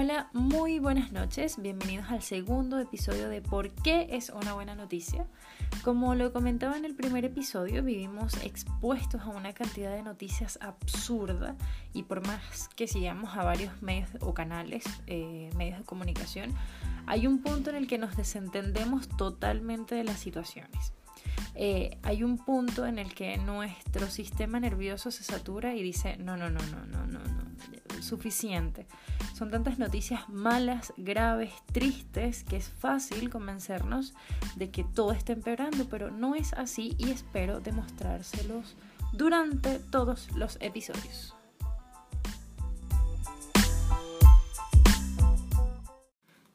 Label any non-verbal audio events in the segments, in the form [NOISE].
Hola, muy buenas noches, bienvenidos al segundo episodio de ¿Por qué es una buena noticia? Como lo comentaba en el primer episodio, vivimos expuestos a una cantidad de noticias absurda y por más que sigamos a varios medios o canales, eh, medios de comunicación, hay un punto en el que nos desentendemos totalmente de las situaciones. Eh, hay un punto en el que nuestro sistema nervioso se satura y dice, no, no, no, no, no, no, no, suficiente. Son tantas noticias malas, graves, tristes, que es fácil convencernos de que todo está empeorando, pero no es así y espero demostrárselos durante todos los episodios.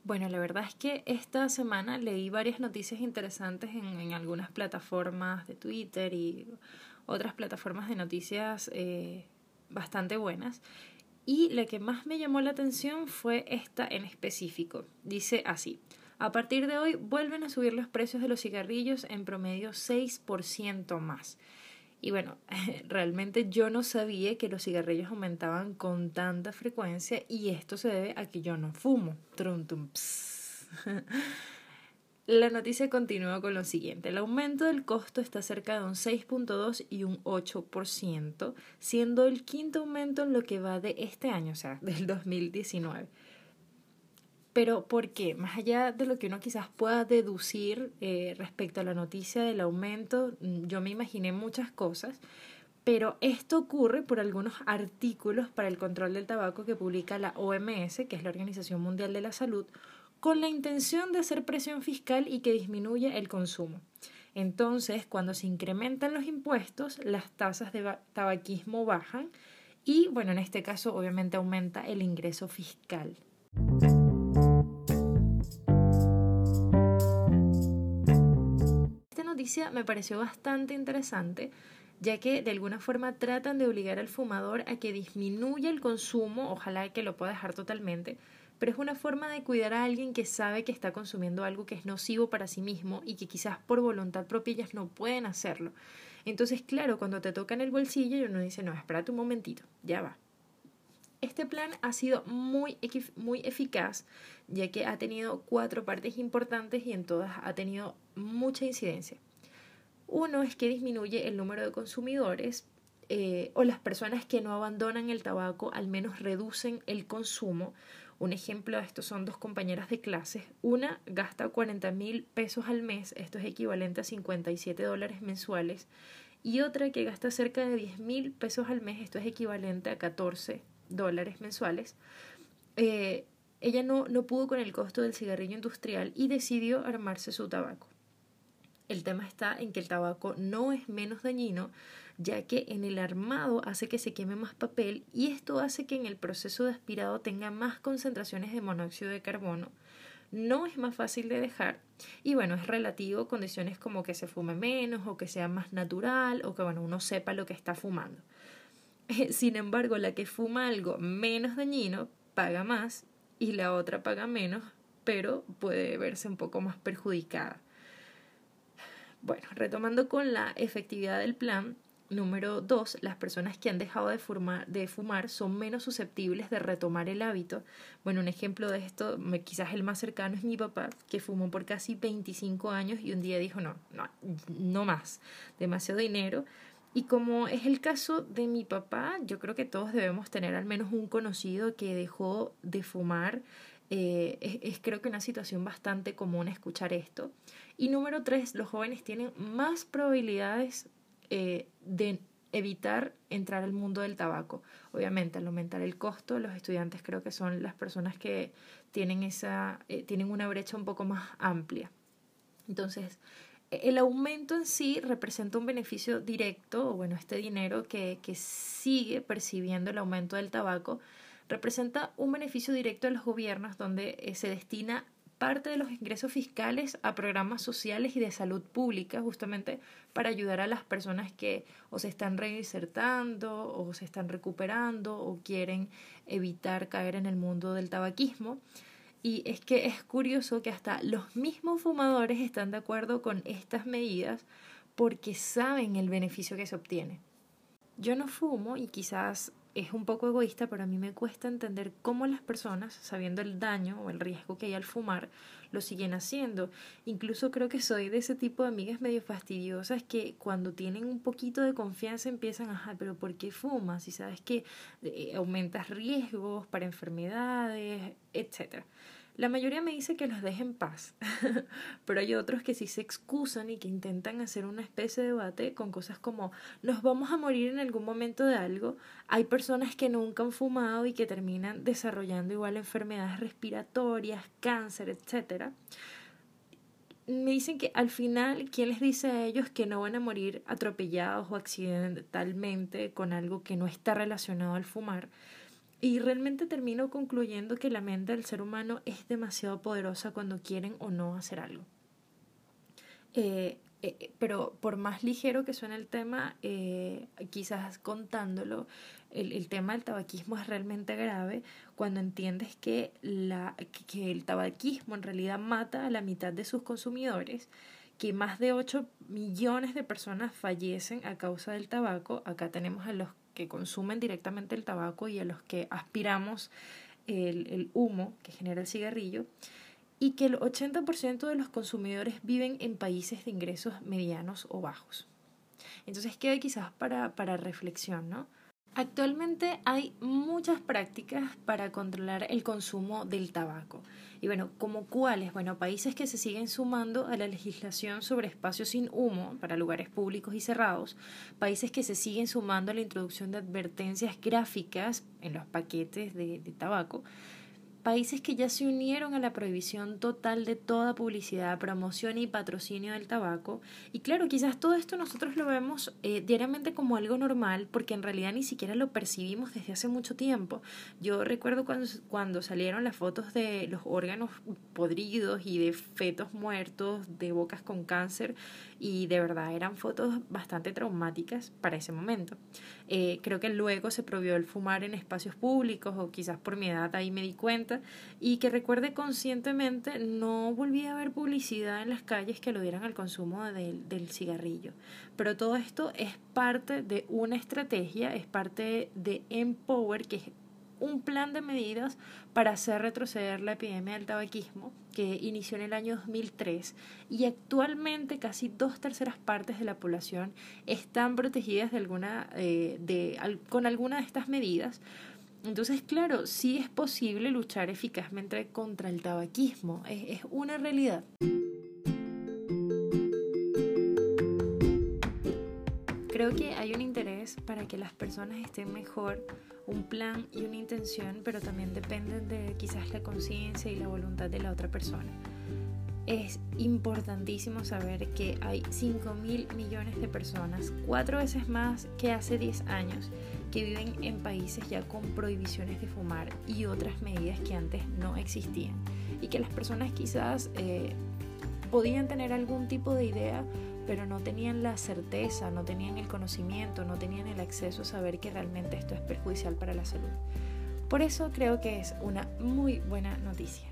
Bueno, la verdad es que esta semana leí varias noticias interesantes en, algunas plataformas de Twitter y otras plataformas de noticias eh, bastante buenas. Y la que más me llamó la atención fue esta en específico. Dice así, a partir de hoy vuelven a subir los precios de los cigarrillos en promedio 6% más. Y bueno, [LAUGHS] realmente yo no sabía que los cigarrillos aumentaban con tanta frecuencia y esto se debe a que yo no fumo. [LAUGHS] La noticia continúa con lo siguiente. El aumento del costo está cerca de un 6.2 y un 8%, siendo el quinto aumento en lo que va de este año, o sea, del 2019. Pero ¿por qué? Más allá de lo que uno quizás pueda deducir eh, respecto a la noticia del aumento, mm, yo me imaginé muchas cosas, pero esto ocurre por algunos artículos para el control del tabaco que publica la OMS, que es la Organización Mundial de la Salud, con la intención de hacer presión fiscal y que disminuya el consumo. Entonces, cuando se incrementan los impuestos, las tasas de tabaquismo bajan y, bueno, en este caso obviamente aumenta el ingreso fiscal. me pareció bastante interesante, ya que de alguna forma tratan de obligar al fumador a que disminuya el consumo, ojalá que lo pueda dejar totalmente, pero es una forma de cuidar a alguien que sabe que está consumiendo algo que es nocivo para sí mismo y que quizás por voluntad propia ellas no pueden hacerlo. Entonces, claro, cuando te toca en el bolsillo, uno dice, no, espérate un momentito, ya va. Este plan ha sido muy, muy eficaz, ya que ha tenido cuatro partes importantes y en todas ha tenido mucha incidencia. Uno es que disminuye el número de consumidores eh, o las personas que no abandonan el tabaco al menos reducen el consumo. Un ejemplo de esto son dos compañeras de clases. Una gasta 40 mil pesos al mes, esto es equivalente a 57 dólares mensuales, y otra que gasta cerca de 10 mil pesos al mes, esto es equivalente a 14 dólares mensuales. Eh, ella no, no pudo con el costo del cigarrillo industrial y decidió armarse su tabaco. El tema está en que el tabaco no es menos dañino, ya que en el armado hace que se queme más papel y esto hace que en el proceso de aspirado tenga más concentraciones de monóxido de carbono. No es más fácil de dejar y bueno, es relativo condiciones como que se fume menos o que sea más natural o que bueno, uno sepa lo que está fumando. [LAUGHS] Sin embargo, la que fuma algo menos dañino paga más y la otra paga menos, pero puede verse un poco más perjudicada. Bueno, retomando con la efectividad del plan, número dos, las personas que han dejado de, de fumar son menos susceptibles de retomar el hábito. Bueno, un ejemplo de esto, quizás el más cercano es mi papá, que fumó por casi 25 años y un día dijo, no, no, no más, demasiado dinero. Y como es el caso de mi papá, yo creo que todos debemos tener al menos un conocido que dejó de fumar eh, es, creo que una situación bastante común escuchar esto. Y número tres, los jóvenes tienen más probabilidades eh, de evitar entrar al mundo del tabaco. Obviamente, al aumentar el costo, los estudiantes creo que son las personas que tienen, esa, eh, tienen una brecha un poco más amplia. Entonces, el aumento en sí representa un beneficio directo, o bueno, este dinero que, que sigue percibiendo el aumento del tabaco, representa un beneficio directo a los gobiernos donde eh, se destina parte de los ingresos fiscales a programas sociales y de salud pública, justamente para ayudar a las personas que o se están reinsertando o se están recuperando o quieren evitar caer en el mundo del tabaquismo. Y es que es curioso que hasta los mismos fumadores están de acuerdo con estas medidas porque saben el beneficio que se obtiene. Yo no fumo y quizás es un poco egoísta, pero a mí me cuesta entender cómo las personas, sabiendo el daño o el riesgo que hay al fumar, lo siguen haciendo. Incluso creo que soy de ese tipo de amigas medio fastidiosas que cuando tienen un poquito de confianza empiezan, ajá, pero ¿por qué fumas? Y sabes que eh, aumentas riesgos para enfermedades, etcétera. La mayoría me dice que los deje en paz, [LAUGHS] pero hay otros que sí se excusan y que intentan hacer una especie de debate con cosas como nos vamos a morir en algún momento de algo. Hay personas que nunca han fumado y que terminan desarrollando igual enfermedades respiratorias, cáncer, etc. Me dicen que al final, ¿quién les dice a ellos que no van a morir atropellados o accidentalmente con algo que no está relacionado al fumar? Y realmente termino concluyendo que la mente del ser humano es demasiado poderosa cuando quieren o no hacer algo. Eh, eh, pero por más ligero que suene el tema, eh, quizás contándolo, el, el, tema del tabaquismo es realmente grave cuando entiendes que, la, que el tabaquismo en realidad mata a la mitad de sus consumidores, que más de 8 millones de personas fallecen a causa del tabaco. Acá tenemos a los que consumen directamente el tabaco y a los que aspiramos el, el humo que genera el cigarrillo, y que el 80% de los consumidores viven en países de ingresos medianos o bajos. Entonces queda quizás para, para reflexión, ¿no? Actualmente hay muchas prácticas para controlar el consumo del tabaco. Y bueno, ¿como cuáles? Bueno, países que se siguen sumando a la legislación sobre espacios sin humo para lugares públicos y cerrados, países que se siguen sumando a la introducción de advertencias gráficas en los paquetes de, de tabaco, países que ya se unieron a la prohibición total de toda publicidad, promoción y patrocinio del tabaco. Y claro, quizás todo esto nosotros lo vemos eh, diariamente como algo normal, porque en realidad ni siquiera lo percibimos desde hace mucho tiempo. Yo recuerdo cuando, cuando salieron las fotos de los órganos podridos y de fetos muertos, de bocas con cáncer, y de verdad eran fotos bastante traumáticas para ese momento. Eh, creo que luego se prohibió el fumar en espacios públicos, o quizás por mi edad ahí me di cuenta y que recuerde conscientemente no volví a ver publicidad en las calles que lo dieran al consumo del, cigarrillo. Pero todo esto es parte de una estrategia, es parte de Empower, que es un plan de medidas para hacer retroceder la epidemia del tabaquismo que inició en el año 2003 y actualmente casi dos terceras partes de la población están protegidas eh, con alguna de estas medidas entonces, claro, sí es posible luchar eficazmente contra el tabaquismo, es, una realidad. Creo que hay un interés para que las personas estén mejor, un plan y una intención, pero también dependen de quizás la conciencia y la voluntad de la otra persona. Es importantísimo saber que hay 5 mil millones de personas, cuatro veces más que hace 10 años, que viven en países ya con prohibiciones de fumar y otras medidas que antes no existían y que las personas quizás eh, podían tener algún tipo de idea pero no tenían la certeza, no tenían el conocimiento, no tenían el acceso a saber que realmente esto es perjudicial para la salud. Por eso creo que es una muy buena noticia.